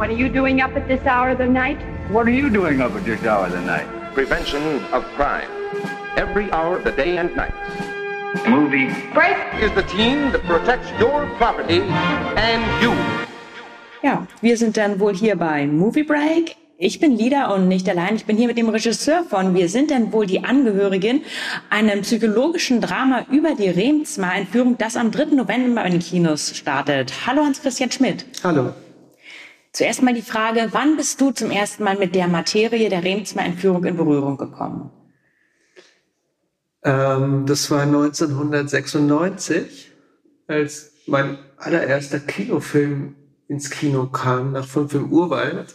What are you doing up at this hour of the night? What are you doing up at this hour of the night? Prevention of crime. Every hour of the day and night. Movie. Break! Is the team that protects your property and you. Ja, wir sind dann wohl hier bei Movie Break. Ich bin Lida und nicht allein. Ich bin hier mit dem Regisseur von Wir sind denn wohl die Angehörigen, einem psychologischen Drama über die Remsmar-Entführung, das am 3. November in den Kinos startet. Hallo Hans-Christian Schmidt. Hallo. Zuerst mal die Frage, wann bist du zum ersten Mal mit der Materie der Remsmar-Entführung in Berührung gekommen? Ähm, das war 1996, als mein allererster Kinofilm ins Kino kam, nach fünf im Urwald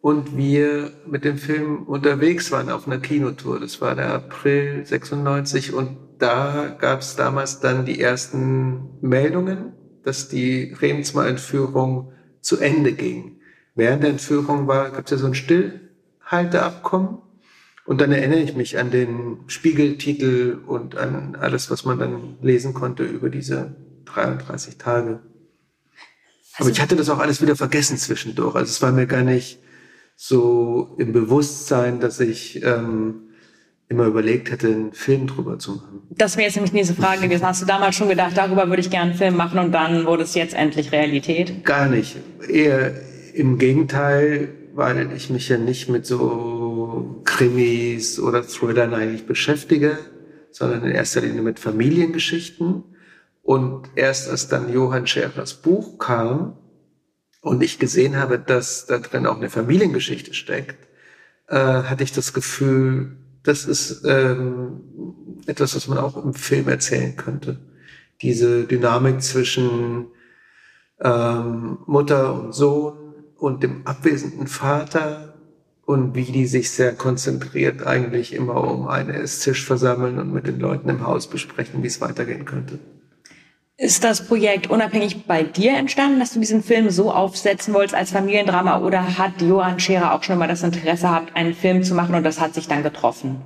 und wir mit dem Film unterwegs waren auf einer Kinotour. Das war der April 96 und da gab es damals dann die ersten Meldungen, dass die Remsmar-Entführung zu Ende ging. Während der Entführung war, gab es ja so ein Stillhalteabkommen. Und dann erinnere ich mich an den Spiegeltitel und an alles, was man dann lesen konnte über diese 33 Tage. Aber ich hatte das auch alles wieder vergessen zwischendurch. Also es war mir gar nicht so im Bewusstsein, dass ich ähm, immer überlegt hätte, einen Film drüber zu machen. Das wäre jetzt nämlich diese Frage gewesen. Hast du damals schon gedacht, darüber würde ich gerne einen Film machen und dann wurde es jetzt endlich Realität? Gar nicht. Eher im Gegenteil, weil ich mich ja nicht mit so Krimis oder Thrillern eigentlich beschäftige, sondern in erster Linie mit Familiengeschichten. Und erst als dann Johann Scherers Buch kam und ich gesehen habe, dass da drin auch eine Familiengeschichte steckt, äh, hatte ich das Gefühl, das ist ähm, etwas, was man auch im Film erzählen könnte. Diese Dynamik zwischen ähm, Mutter und Sohn und dem abwesenden Vater und wie die sich sehr konzentriert eigentlich immer um einen Esstisch versammeln und mit den Leuten im Haus besprechen, wie es weitergehen könnte. Ist das Projekt unabhängig bei dir entstanden, dass du diesen Film so aufsetzen wolltest als Familiendrama oder hat Johann Scherer auch schon mal das Interesse gehabt, einen Film zu machen und das hat sich dann getroffen?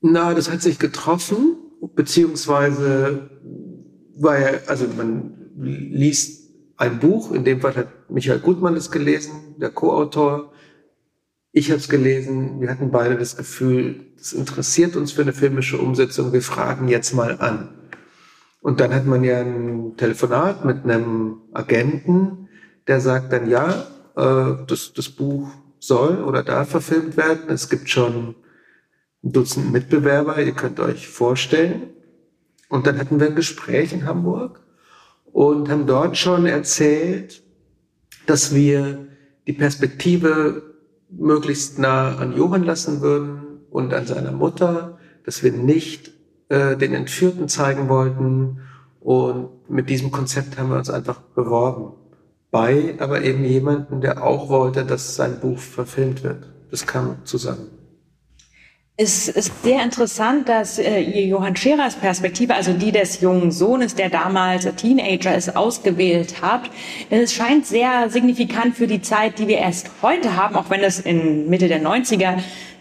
Na, das hat sich getroffen, beziehungsweise weil, also man liest ein Buch, in dem Fall hat Michael Gutmann das gelesen, der Co-Autor. Ich habe es gelesen, wir hatten beide das Gefühl, das interessiert uns für eine filmische Umsetzung, wir fragen jetzt mal an. Und dann hat man ja ein Telefonat mit einem Agenten, der sagt dann, ja, äh, das, das Buch soll oder darf verfilmt werden. Es gibt schon ein Dutzend Mitbewerber, ihr könnt euch vorstellen. Und dann hatten wir ein Gespräch in Hamburg und haben dort schon erzählt, dass wir die Perspektive möglichst nah an Johann lassen würden und an seiner Mutter, dass wir nicht äh, den Entführten zeigen wollten. Und mit diesem Konzept haben wir uns einfach beworben. Bei aber eben jemanden, der auch wollte, dass sein Buch verfilmt wird. Das kam zusammen. Es ist sehr interessant, dass äh, Johann Scherers Perspektive, also die des jungen Sohnes, der damals Teenager ist, ausgewählt. Denn es scheint sehr signifikant für die Zeit, die wir erst heute haben, auch wenn es in Mitte der 90er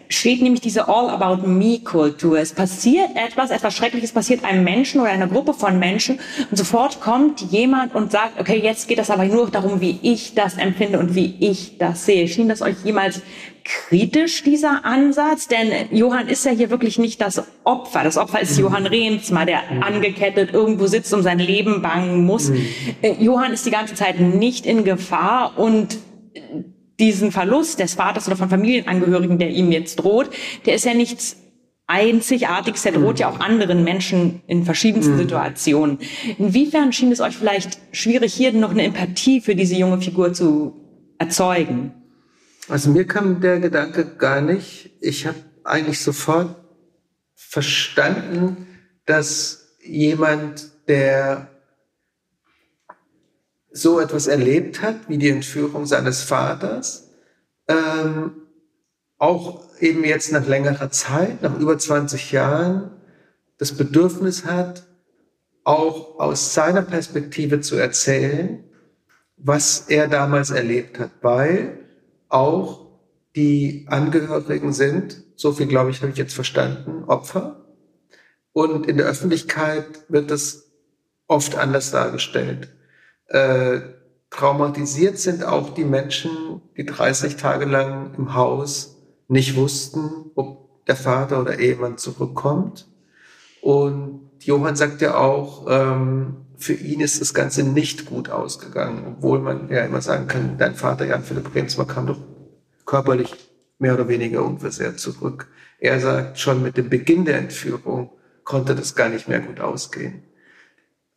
steht nämlich diese All-About-Me-Kultur. Es passiert etwas, etwas Schreckliches passiert einem Menschen oder einer Gruppe von Menschen und sofort kommt jemand und sagt, okay, jetzt geht es aber nur darum, wie ich das empfinde und wie ich das sehe. Schien das euch jemals kritisch, dieser Ansatz? Denn Johann ist ja hier wirklich nicht das Opfer. Das Opfer ist mhm. Johann Rehnsma, der mhm. angekettet irgendwo sitzt, um sein Leben bangen muss. Mhm. Äh, Johann ist die ganze Zeit nicht in Gefahr und diesen Verlust des Vaters oder von Familienangehörigen, der ihm jetzt droht, der ist ja nichts Einzigartiges, der droht ja auch anderen Menschen in verschiedensten mhm. Situationen. Inwiefern schien es euch vielleicht schwierig, hier noch eine Empathie für diese junge Figur zu erzeugen? Also mir kam der Gedanke gar nicht. Ich habe eigentlich sofort verstanden, dass jemand, der so etwas erlebt hat, wie die Entführung seines Vaters, ähm, auch eben jetzt nach längerer Zeit, nach über 20 Jahren, das Bedürfnis hat, auch aus seiner Perspektive zu erzählen, was er damals erlebt hat, weil auch die Angehörigen sind, so viel glaube ich, habe ich jetzt verstanden, Opfer. Und in der Öffentlichkeit wird das oft anders dargestellt. Äh, traumatisiert sind auch die Menschen, die 30 Tage lang im Haus nicht wussten, ob der Vater oder Ehemann zurückkommt. Und Johann sagt ja auch, ähm, für ihn ist das Ganze nicht gut ausgegangen, obwohl man ja immer sagen kann, dein Vater Jan Philipp Remsmar kam doch körperlich mehr oder weniger unversehrt zurück. Er sagt, schon mit dem Beginn der Entführung konnte das gar nicht mehr gut ausgehen.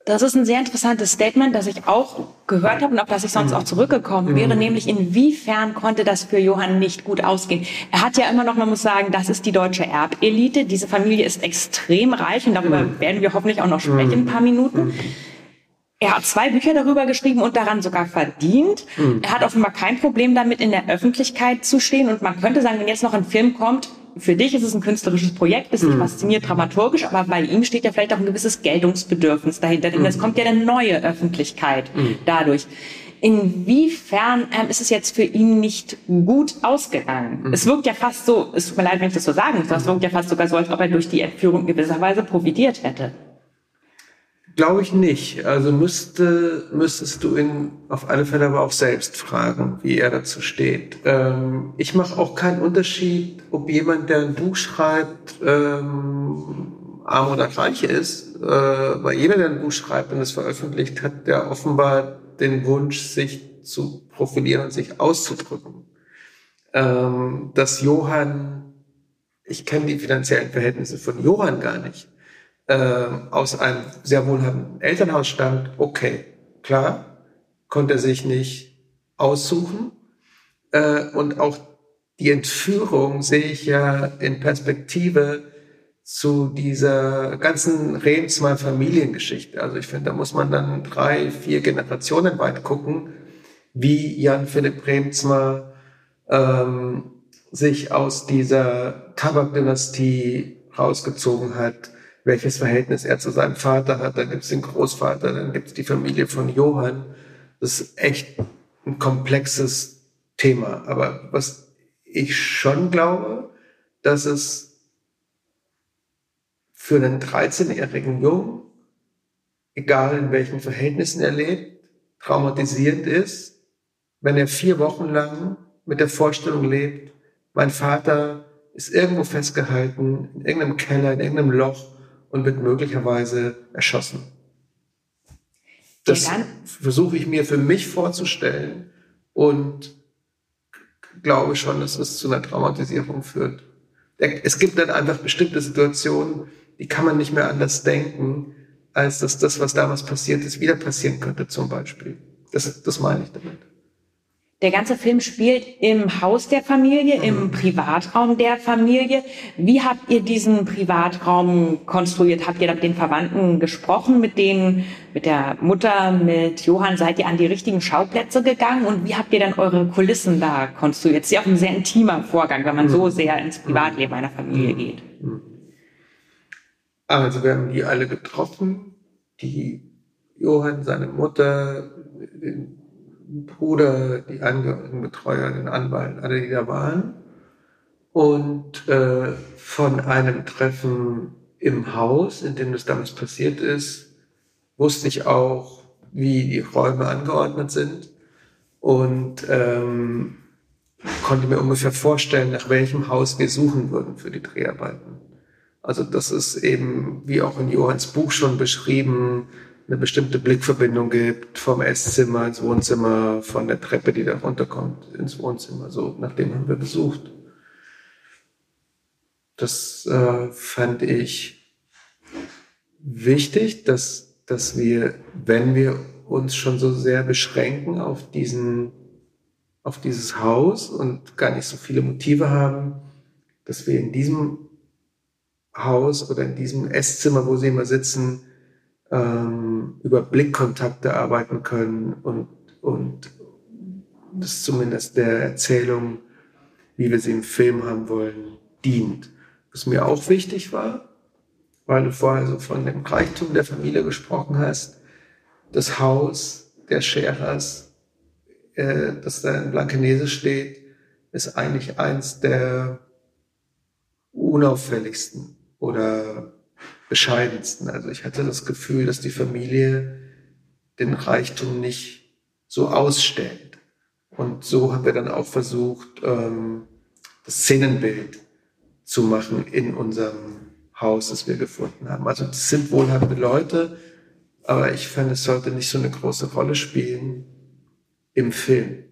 Das ist ein sehr interessantes Statement, das ich auch gehört habe und auf das ich sonst auch zurückgekommen wäre, nämlich inwiefern konnte das für Johann nicht gut ausgehen. Er hat ja immer noch, man muss sagen, das ist die deutsche Erbelite. Diese Familie ist extrem reich und darüber werden wir hoffentlich auch noch sprechen in ein paar Minuten. Er hat zwei Bücher darüber geschrieben und daran sogar verdient. Er hat offenbar kein Problem damit, in der Öffentlichkeit zu stehen. Und man könnte sagen, wenn jetzt noch ein Film kommt, für dich ist es ein künstlerisches Projekt, ist dich fasziniert dramaturgisch, aber bei ihm steht ja vielleicht auch ein gewisses Geltungsbedürfnis dahinter, denn es kommt ja eine neue Öffentlichkeit dadurch. Inwiefern ähm, ist es jetzt für ihn nicht gut ausgegangen? Es wirkt ja fast so, es tut mir leid, wenn ich das so sagen muss, aber es wirkt ja fast sogar so, als ob er durch die Entführung in gewisser Weise profitiert hätte. Glaube ich nicht. Also müsste, müsstest du ihn auf alle Fälle aber auch selbst fragen, wie er dazu steht. Ähm, ich mache auch keinen Unterschied, ob jemand, der ein Buch schreibt, ähm, arm oder reich ist. Äh, weil jeder, der ein Buch schreibt und es veröffentlicht, hat der offenbar den Wunsch, sich zu profilieren und sich auszudrücken. Ähm, dass Johann, ich kenne die finanziellen Verhältnisse von Johann gar nicht äh, aus einem sehr wohlhabenden Elternhaus stammt, okay, klar, konnte er sich nicht aussuchen. Äh, und auch die Entführung sehe ich ja in Perspektive zu dieser ganzen Remsmar Familiengeschichte. Also ich finde, da muss man dann drei, vier Generationen weit gucken, wie Jan Philipp Remsmar ähm, sich aus dieser Tabakdynastie rausgezogen hat, welches Verhältnis er zu seinem Vater hat. Dann gibt es den Großvater, dann gibt es die Familie von Johann. Das ist echt ein komplexes Thema. Aber was ich schon glaube, dass es für einen 13-jährigen Jungen, egal in welchen Verhältnissen er lebt, traumatisierend ist, wenn er vier Wochen lang mit der Vorstellung lebt, mein Vater ist irgendwo festgehalten, in irgendeinem Keller, in irgendeinem Loch und wird möglicherweise erschossen. Das versuche ich mir für mich vorzustellen und glaube schon, dass es zu einer Traumatisierung führt. Es gibt dann einfach bestimmte Situationen, die kann man nicht mehr anders denken, als dass das, was damals passiert ist, wieder passieren könnte zum Beispiel. Das, das meine ich damit. Der ganze Film spielt im Haus der Familie, im Privatraum der Familie. Wie habt ihr diesen Privatraum konstruiert? Habt ihr da mit den Verwandten gesprochen, mit denen, mit der Mutter, mit Johann? Seid ihr an die richtigen Schauplätze gegangen? Und wie habt ihr dann eure Kulissen da konstruiert? Das ist ja auch ein sehr intimer Vorgang, wenn man so sehr ins Privatleben einer Familie geht. Also wir haben die alle getroffen, die Johann, seine Mutter, Bruder, die Angehörigenbetreuer, den Anwalt, alle, die da waren. Und äh, von einem Treffen im Haus, in dem das damals passiert ist, wusste ich auch, wie die Räume angeordnet sind und ähm, konnte mir ungefähr vorstellen, nach welchem Haus wir suchen würden für die Dreharbeiten. Also das ist eben, wie auch in Johanns Buch schon beschrieben, eine bestimmte Blickverbindung gibt vom Esszimmer ins Wohnzimmer, von der Treppe, die da runterkommt, ins Wohnzimmer. So, nach dem haben wir besucht. Das äh, fand ich wichtig, dass, dass wir, wenn wir uns schon so sehr beschränken auf diesen, auf dieses Haus und gar nicht so viele Motive haben, dass wir in diesem Haus oder in diesem Esszimmer, wo sie immer sitzen, ähm, über Blickkontakte arbeiten können und, und das zumindest der Erzählung, wie wir sie im Film haben wollen, dient. Was mir auch wichtig war, weil du vorher so von dem Reichtum der Familie gesprochen hast, das Haus der Scherers, äh, das da in Blankenese steht, ist eigentlich eins der unauffälligsten oder bescheidensten. Also ich hatte das Gefühl, dass die Familie den Reichtum nicht so ausstellt. Und so haben wir dann auch versucht, ähm, das Szenenbild zu machen in unserem Haus, das wir gefunden haben. Also das sind wohlhabende Leute, aber ich fand, es sollte nicht so eine große Rolle spielen im Film.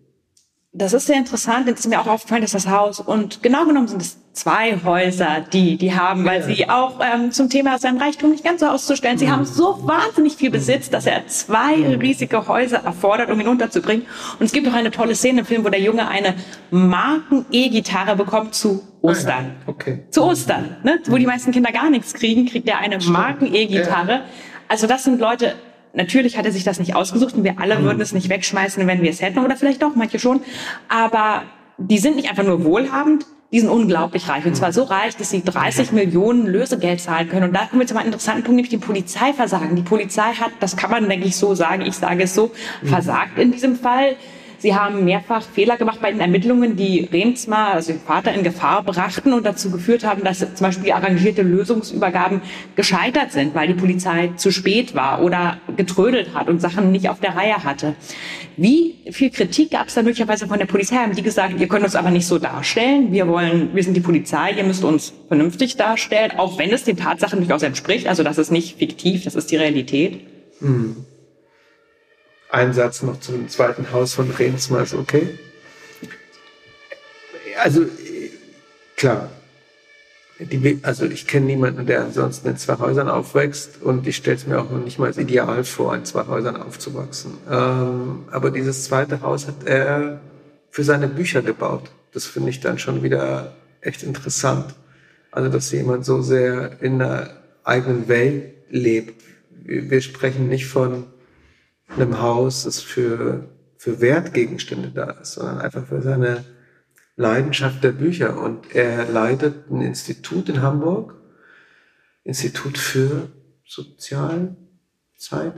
Das ist sehr interessant. Jetzt ist mir auch aufgefallen, dass das Haus und genau genommen sind es zwei Häuser, die die haben, weil sie auch ähm, zum Thema sein Reichtum nicht ganz so auszustellen. Sie mhm. haben so wahnsinnig viel Besitz, dass er zwei mhm. riesige Häuser erfordert, um ihn unterzubringen. Und es gibt auch eine tolle Szene im Film, wo der Junge eine Marken-E-Gitarre bekommt zu Ostern. Ah. Okay. Zu Ostern, ne? wo die meisten Kinder gar nichts kriegen, kriegt er eine Marken-E-Gitarre. Also das sind Leute, natürlich hat er sich das nicht ausgesucht und wir alle mhm. würden es nicht wegschmeißen, wenn wir es hätten oder vielleicht doch, manche schon. Aber die sind nicht einfach nur wohlhabend, die sind unglaublich reich. Und zwar so reich, dass sie 30 Millionen Lösegeld zahlen können. Und da kommen wir zu einem interessanten Punkt, nämlich dem Polizeiversagen. Die Polizei hat, das kann man, denke ich, so sagen, ich sage es so, mhm. versagt in diesem Fall. Sie haben mehrfach Fehler gemacht bei den Ermittlungen, die Remsmar, also den Vater, in Gefahr brachten und dazu geführt haben, dass zum Beispiel arrangierte Lösungsübergaben gescheitert sind, weil die Polizei zu spät war oder getrödelt hat und Sachen nicht auf der Reihe hatte. Wie viel Kritik gab es da möglicherweise von der Polizei? Haben die gesagt, ihr könnt uns aber nicht so darstellen. Wir wollen, wir sind die Polizei, ihr müsst uns vernünftig darstellen, auch wenn es den Tatsachen durchaus entspricht. Also das ist nicht fiktiv, das ist die Realität. Mhm. Ein Satz noch zum zweiten Haus von Rehnsma ist okay. Also, klar. Die, also ich kenne niemanden, der ansonsten in zwei Häusern aufwächst und ich stelle es mir auch noch nicht mal als ideal vor, in zwei Häusern aufzuwachsen. Ähm, aber dieses zweite Haus hat er für seine Bücher gebaut. Das finde ich dann schon wieder echt interessant. Also dass jemand so sehr in einer eigenen Welt lebt. Wir sprechen nicht von einem Haus, das für, für Wertgegenstände da ist, sondern einfach für seine Leidenschaft der Bücher. Und er leitet ein Institut in Hamburg, Institut für Sozialzeit,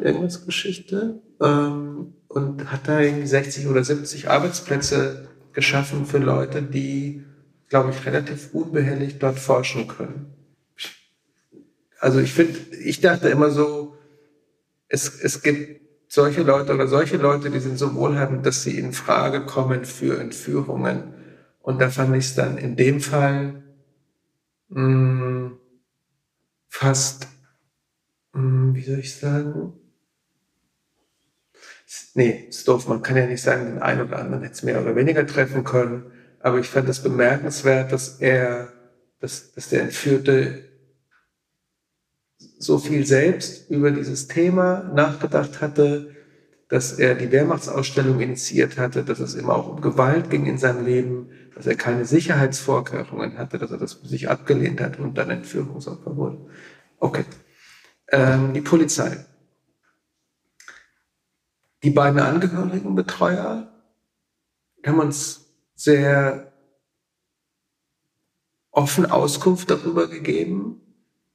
irgendwas Geschichte, ähm, und hat da irgendwie 60 oder 70 Arbeitsplätze geschaffen für Leute, die, glaube ich, relativ unbehelligt dort forschen können. Also ich finde, ich dachte immer so, es, es gibt solche Leute oder solche Leute, die sind so wohlhabend, dass sie in Frage kommen für Entführungen. Und da fand ich es dann in dem Fall mh, mm, fast, mh, mm, wie soll ich sagen? Nee, ist doof. Man kann ja nicht sagen, den einen oder anderen hätte es mehr oder weniger treffen können. Aber ich fand es bemerkenswert, dass er, dass, dass der Entführte so viel selbst über dieses Thema nachgedacht hatte, dass er die Wehrmachtsausstellung initiiert hatte, dass es immer auch um Gewalt ging in seinem Leben, dass er keine Sicherheitsvorkehrungen hatte, dass er das für sich abgelehnt hat und dann Entführungsopfer wurde. Okay. Ähm, die Polizei. Die beiden Angehörigen Betreuer haben uns sehr offen Auskunft darüber gegeben,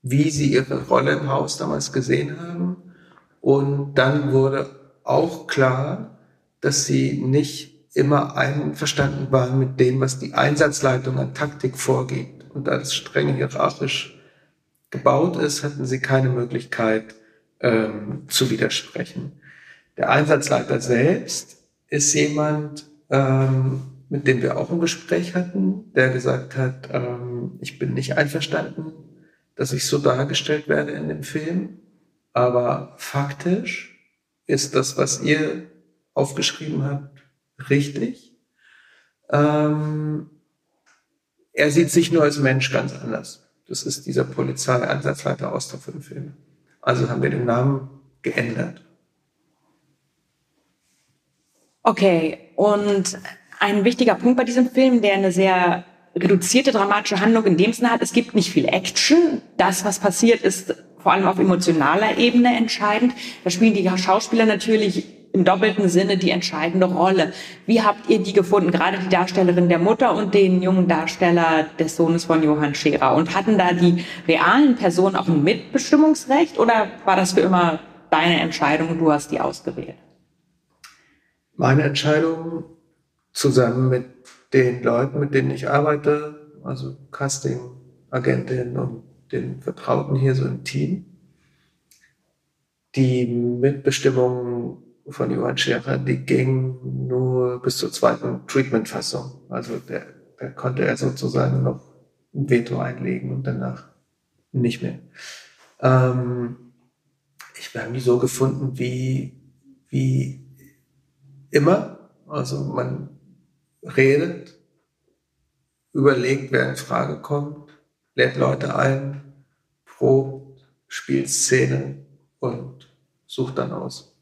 wie sie ihre Rolle im Haus damals gesehen haben. Und dann wurde auch klar, dass sie nicht immer einverstanden waren mit dem, was die Einsatzleitung an Taktik vorgibt. Und da das streng hierarchisch gebaut ist, hatten sie keine Möglichkeit ähm, zu widersprechen. Der Einsatzleiter selbst ist jemand, ähm, mit dem wir auch ein Gespräch hatten, der gesagt hat, ähm, ich bin nicht einverstanden dass ich so dargestellt werde in dem Film. Aber faktisch ist das, was ihr aufgeschrieben habt, richtig. Ähm, er sieht sich nur als Mensch ganz anders. Das ist dieser Polizeieinsatzleiter Oster im Film. Also haben wir den Namen geändert. Okay, und ein wichtiger Punkt bei diesem Film, der eine sehr reduzierte dramatische Handlung in dem Sinne hat, es gibt nicht viel Action. Das, was passiert, ist vor allem auf emotionaler Ebene entscheidend. Da spielen die Schauspieler natürlich im doppelten Sinne die entscheidende Rolle. Wie habt ihr die gefunden? Gerade die Darstellerin der Mutter und den jungen Darsteller des Sohnes von Johann Scherer. Und hatten da die realen Personen auch ein Mitbestimmungsrecht oder war das für immer deine Entscheidung und du hast die ausgewählt? Meine Entscheidung zusammen mit den Leuten, mit denen ich arbeite, also Casting-Agentinnen und den Vertrauten hier so im Team, die Mitbestimmung von Johann Scherer, die ging nur bis zur zweiten Treatment-Fassung. Also der, der konnte er sozusagen noch ein Veto einlegen und danach nicht mehr. Ähm, ich habe nie so gefunden wie, wie immer. Also man redet, überlegt, wer in Frage kommt, lädt Leute ein, probt, spielt Szenen und sucht dann aus.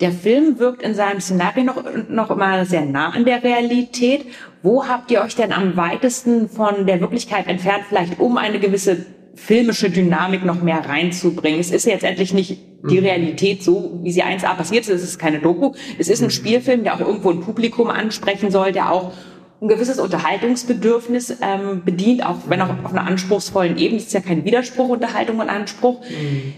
Der Film wirkt in seinem Szenario noch, noch immer sehr nah an der Realität. Wo habt ihr euch denn am weitesten von der Wirklichkeit entfernt, vielleicht um eine gewisse filmische Dynamik noch mehr reinzubringen? Es ist jetzt endlich nicht die mhm. Realität so, wie sie 1A passiert ist. Es ist keine Doku. Es ist ein mhm. Spielfilm, der auch irgendwo ein Publikum ansprechen soll, der auch ein gewisses Unterhaltungsbedürfnis ähm, bedient, auch wenn auch auf einer anspruchsvollen Ebene. Es ist ja kein Widerspruch, Unterhaltung und Anspruch. Mhm.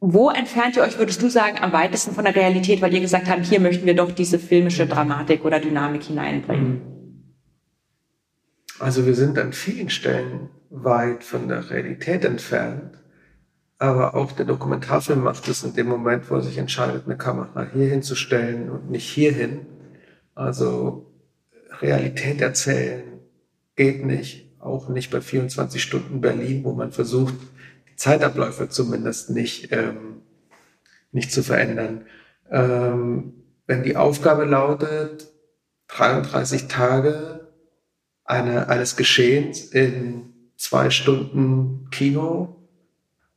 Wo entfernt ihr euch, würdest du sagen, am weitesten von der Realität, weil ihr gesagt habt, hier möchten wir doch diese filmische Dramatik oder Dynamik hineinbringen? Also wir sind an vielen Stellen weit von der Realität entfernt, aber auch der Dokumentarfilm macht es in dem Moment, wo er sich entscheidet, eine Kamera hier hinzustellen und nicht hierhin. Also Realität erzählen geht nicht, auch nicht bei 24 Stunden Berlin, wo man versucht, Zeitabläufe zumindest nicht, ähm, nicht zu verändern. Ähm, wenn die Aufgabe lautet, 33 Tage eine, eines Geschehens in zwei Stunden Kino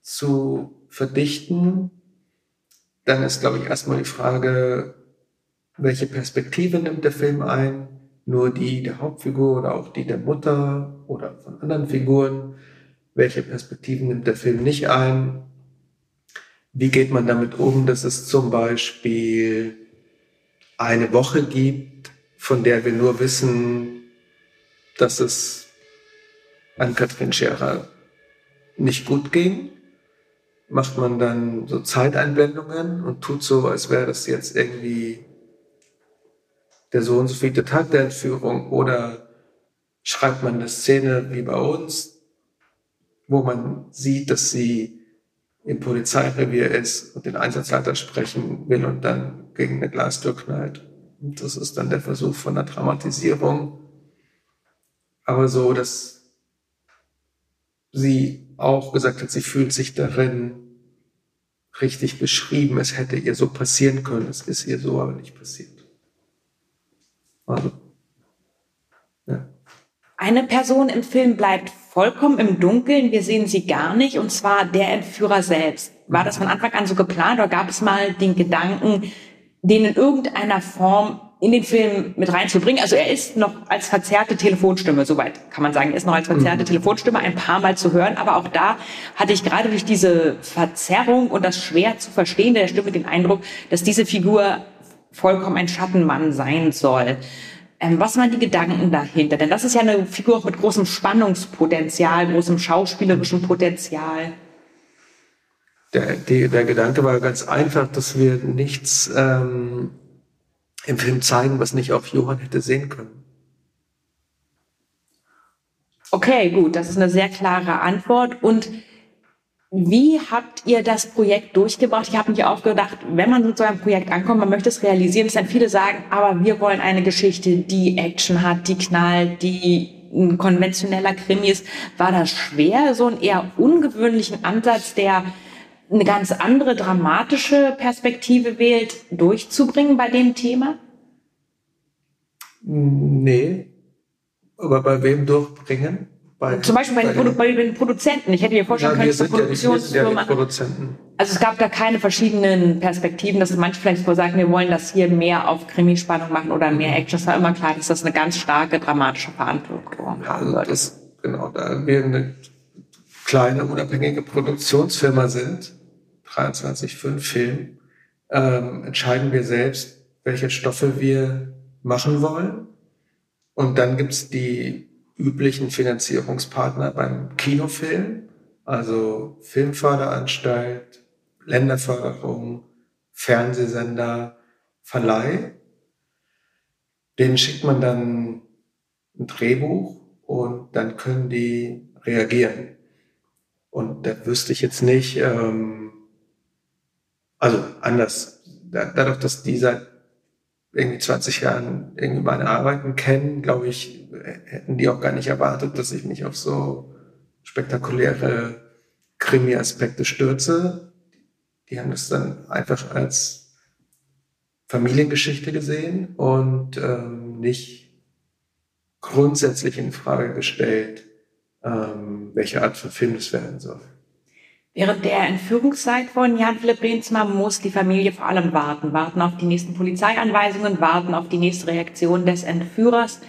zu verdichten, dann ist, glaube ich, erstmal die Frage, welche Perspektive nimmt der Film ein? Nur die der Hauptfigur oder auch die der Mutter oder von anderen Figuren? welche Perspektiven nimmt der Film nicht ein, wie geht man damit um, dass es zum Beispiel eine Woche gibt, von der wir nur wissen, dass es an Katrin Scherer nicht gut ging, macht man dann so Zeiteinblendungen und tut so, als wäre das jetzt irgendwie der so und so viele Tag der Entführung oder schreibt man eine Szene wie bei uns, wo man sieht, dass sie im Polizeirevier ist und den Einsatzleiter sprechen will und dann gegen eine Glastür knallt. Und das ist dann der Versuch von einer Dramatisierung. Aber so, dass sie auch gesagt hat, sie fühlt sich darin richtig beschrieben, es hätte ihr so passieren können, es ist ihr so aber nicht passiert. Also, ja. Eine Person im Film bleibt vollkommen im Dunkeln, wir sehen sie gar nicht, und zwar der Entführer selbst. War das von Anfang an so geplant oder gab es mal den Gedanken, den in irgendeiner Form in den Film mit reinzubringen? Also er ist noch als verzerrte Telefonstimme, soweit kann man sagen, er ist noch als verzerrte mhm. Telefonstimme ein paar Mal zu hören, aber auch da hatte ich gerade durch diese Verzerrung und das schwer zu verstehen der Stimme den Eindruck, dass diese Figur vollkommen ein Schattenmann sein soll. Ähm, was waren die Gedanken dahinter? Denn das ist ja eine Figur mit großem Spannungspotenzial, großem schauspielerischen Potenzial. Der, die, der Gedanke war ganz einfach, dass wir nichts ähm, im Film zeigen, was nicht auch Johann hätte sehen können. Okay, gut, das ist eine sehr klare Antwort. Und wie habt ihr das Projekt durchgebracht? Ich habe mich auch gedacht, wenn man mit so einem Projekt ankommt, man möchte es realisieren, dass dann viele sagen, aber wir wollen eine Geschichte, die Action hat, die knallt, die ein konventioneller Krimi ist. War das schwer, so einen eher ungewöhnlichen Ansatz, der eine ganz andere dramatische Perspektive wählt, durchzubringen bei dem Thema? Nee. Aber bei wem durchbringen? Bei, Zum Beispiel bei, den, Produ bei den Produzenten. Ich hätte mir vorstellen ja, können, dass Produktionsfirma. Ja also es gab da keine verschiedenen Perspektiven, dass manche vielleicht so sagen, wir wollen das hier mehr auf Krimispannung machen oder mehr Action. Es war immer klar, dass das eine ganz starke dramatische Verantwortung ja, haben wird. Das, genau, da wir eine kleine unabhängige Produktionsfirma sind, 23,5 Film, ähm, entscheiden wir selbst, welche Stoffe wir machen wollen. Und dann gibt's die üblichen Finanzierungspartner beim Kinofilm, also Filmförderanstalt, Länderförderung, Fernsehsender, Verleih. Denen schickt man dann ein Drehbuch und dann können die reagieren. Und da wüsste ich jetzt nicht, ähm, also anders, dadurch, dass die seit irgendwie 20 Jahren irgendwie meine Arbeiten kennen, glaube ich, hätten die auch gar nicht erwartet, dass ich mich auf so spektakuläre Krimi-Aspekte stürze. Die haben das dann einfach als Familiengeschichte gesehen und ähm, nicht grundsätzlich in Frage gestellt, ähm, welche Art von Film es werden soll. Während der Entführungszeit von Jan-Philipp Reensma muss die Familie vor allem warten. Warten auf die nächsten Polizeianweisungen, warten auf die nächste Reaktion des Entführers.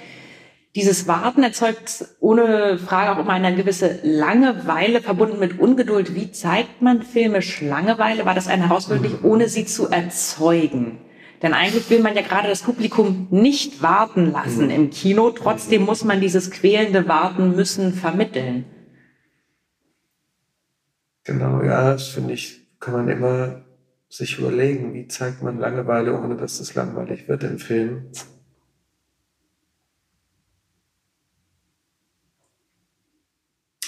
Dieses Warten erzeugt ohne Frage auch immer eine gewisse Langeweile, verbunden mit Ungeduld. Wie zeigt man filmisch Langeweile? War das eine Herausforderung, ohne sie zu erzeugen? Denn eigentlich will man ja gerade das Publikum nicht warten lassen mhm. im Kino. Trotzdem muss man dieses quälende Warten müssen vermitteln. Genau, ja, das finde ich, kann man immer sich überlegen, wie zeigt man Langeweile, ohne dass es langweilig wird im Film.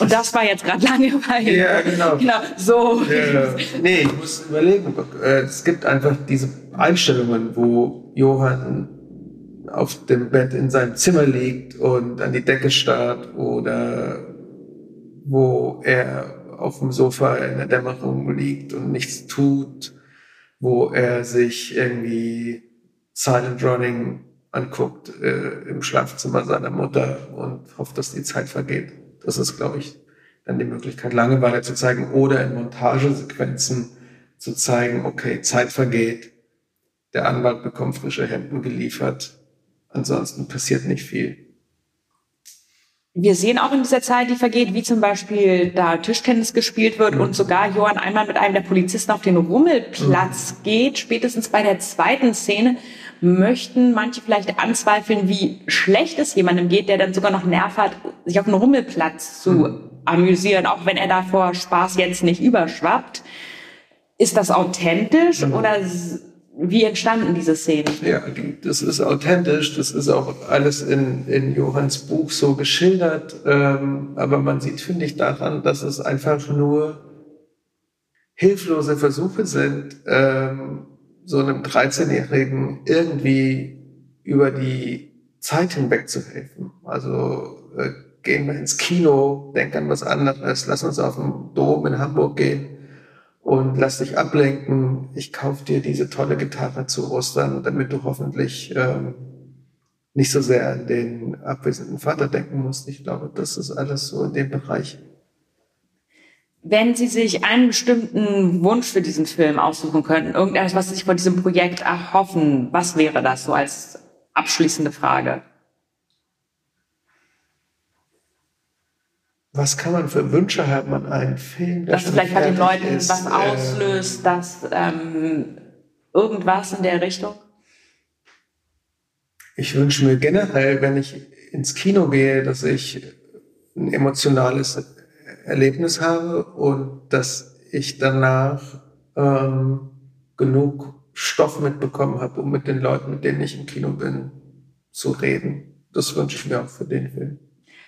Und das war jetzt gerade Langeweile. Ja, genau. genau so. Ja, nee, ich muss überlegen. Äh, es gibt einfach diese Einstellungen, wo Johann auf dem Bett in seinem Zimmer liegt und an die Decke starrt oder wo er auf dem Sofa in der Dämmerung liegt und nichts tut, wo er sich irgendwie Silent Running anguckt äh, im Schlafzimmer seiner Mutter und hofft, dass die Zeit vergeht. Das ist, glaube ich, dann die Möglichkeit, Langeweile zu zeigen oder in Montagesequenzen zu zeigen, okay, Zeit vergeht, der Anwalt bekommt frische Hemden geliefert, ansonsten passiert nicht viel. Wir sehen auch in dieser Zeit, die vergeht, wie zum Beispiel da Tischtennis gespielt wird mhm. und sogar Johann einmal mit einem der Polizisten auf den Rummelplatz mhm. geht. Spätestens bei der zweiten Szene möchten manche vielleicht anzweifeln, wie schlecht es jemandem geht, der dann sogar noch Nerv hat, sich auf den Rummelplatz zu mhm. amüsieren, auch wenn er davor Spaß jetzt nicht überschwappt. Ist das authentisch mhm. oder wie entstanden diese Szenen? Ja, das ist authentisch, das ist auch alles in, in Johanns Buch so geschildert, ähm, aber man sieht, finde ich, daran, dass es einfach nur hilflose Versuche sind, ähm, so einem 13-Jährigen irgendwie über die Zeit hinweg zu helfen. Also äh, gehen wir ins Kino, denk an was anderes, lass uns auf den Dom in Hamburg gehen und lass dich ablenken. Ich kauf dir diese tolle Gitarre zu Ostern, damit du hoffentlich ähm, nicht so sehr an den abwesenden Vater denken musst. Ich glaube, das ist alles so in dem Bereich. Wenn Sie sich einen bestimmten Wunsch für diesen Film aussuchen könnten, irgendetwas, was Sie sich von diesem Projekt erhoffen, was wäre das so als abschließende Frage? Was kann man für Wünsche haben an einen Film? Dass es vielleicht bei den Leuten ist, was äh, auslöst, dass ähm, irgendwas in der Richtung? Ich wünsche mir generell, wenn ich ins Kino gehe, dass ich ein emotionales Erlebnis habe und dass ich danach ähm, genug Stoff mitbekommen habe, um mit den Leuten, mit denen ich im Kino bin, zu reden. Das wünsche ich mir auch für den Film.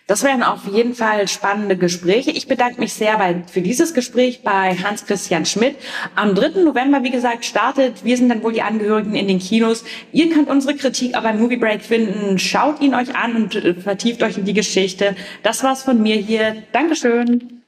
Das wären auf jeden Fall spannende Gespräche. Ich bedanke mich sehr bei, für dieses Gespräch bei Hans-Christian Schmidt. Am 3. November, wie gesagt, startet Wir sind dann wohl die Angehörigen in den Kinos. Ihr könnt unsere Kritik aber im Movie Break finden. Schaut ihn euch an und äh, vertieft euch in die Geschichte. Das war's von mir hier. Dankeschön.